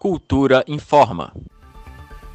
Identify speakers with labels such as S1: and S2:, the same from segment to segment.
S1: Cultura informa.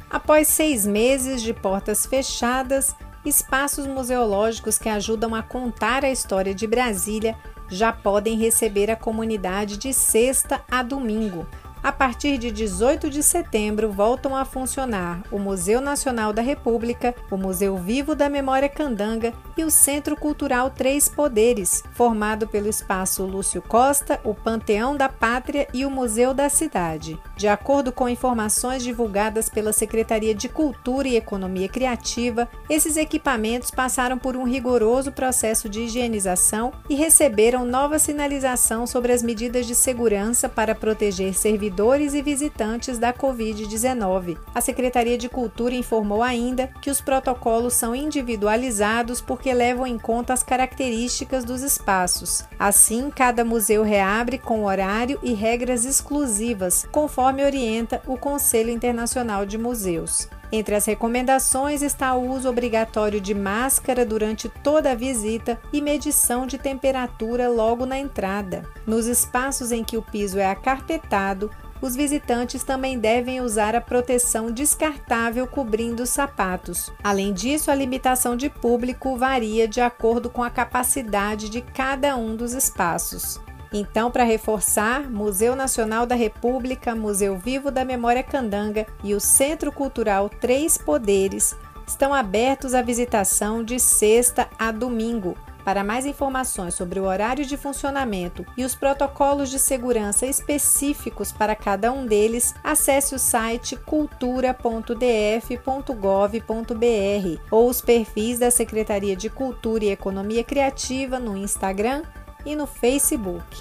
S2: Após seis meses de portas fechadas, espaços museológicos que ajudam a contar a história de Brasília já podem receber a comunidade de sexta a domingo, a partir de 18 de setembro, voltam a funcionar o Museu Nacional da República, o Museu Vivo da Memória Candanga e o Centro Cultural Três Poderes, formado pelo Espaço Lúcio Costa, o Panteão da Pátria e o Museu da Cidade. De acordo com informações divulgadas pela Secretaria de Cultura e Economia Criativa, esses equipamentos passaram por um rigoroso processo de higienização e receberam nova sinalização sobre as medidas de segurança para proteger servidores e visitantes da Covid-19. A Secretaria de Cultura informou ainda que os protocolos são individualizados porque levam em conta as características dos espaços. Assim, cada museu reabre com horário e regras exclusivas, conforme orienta o Conselho Internacional de Museus. Entre as recomendações está o uso obrigatório de máscara durante toda a visita e medição de temperatura logo na entrada. Nos espaços em que o piso é acarpetado, os visitantes também devem usar a proteção descartável cobrindo os sapatos. Além disso, a limitação de público varia de acordo com a capacidade de cada um dos espaços. Então, para reforçar, Museu Nacional da República, Museu Vivo da Memória Candanga e o Centro Cultural Três Poderes estão abertos à visitação de sexta a domingo, para mais informações sobre o horário de funcionamento e os protocolos de segurança específicos para cada um deles, acesse o site cultura.df.gov.br ou os perfis da Secretaria de Cultura e Economia Criativa no Instagram e no Facebook.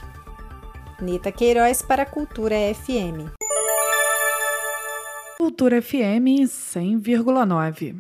S2: Nita Queiroz para a Cultura FM.
S3: Cultura FM 100,9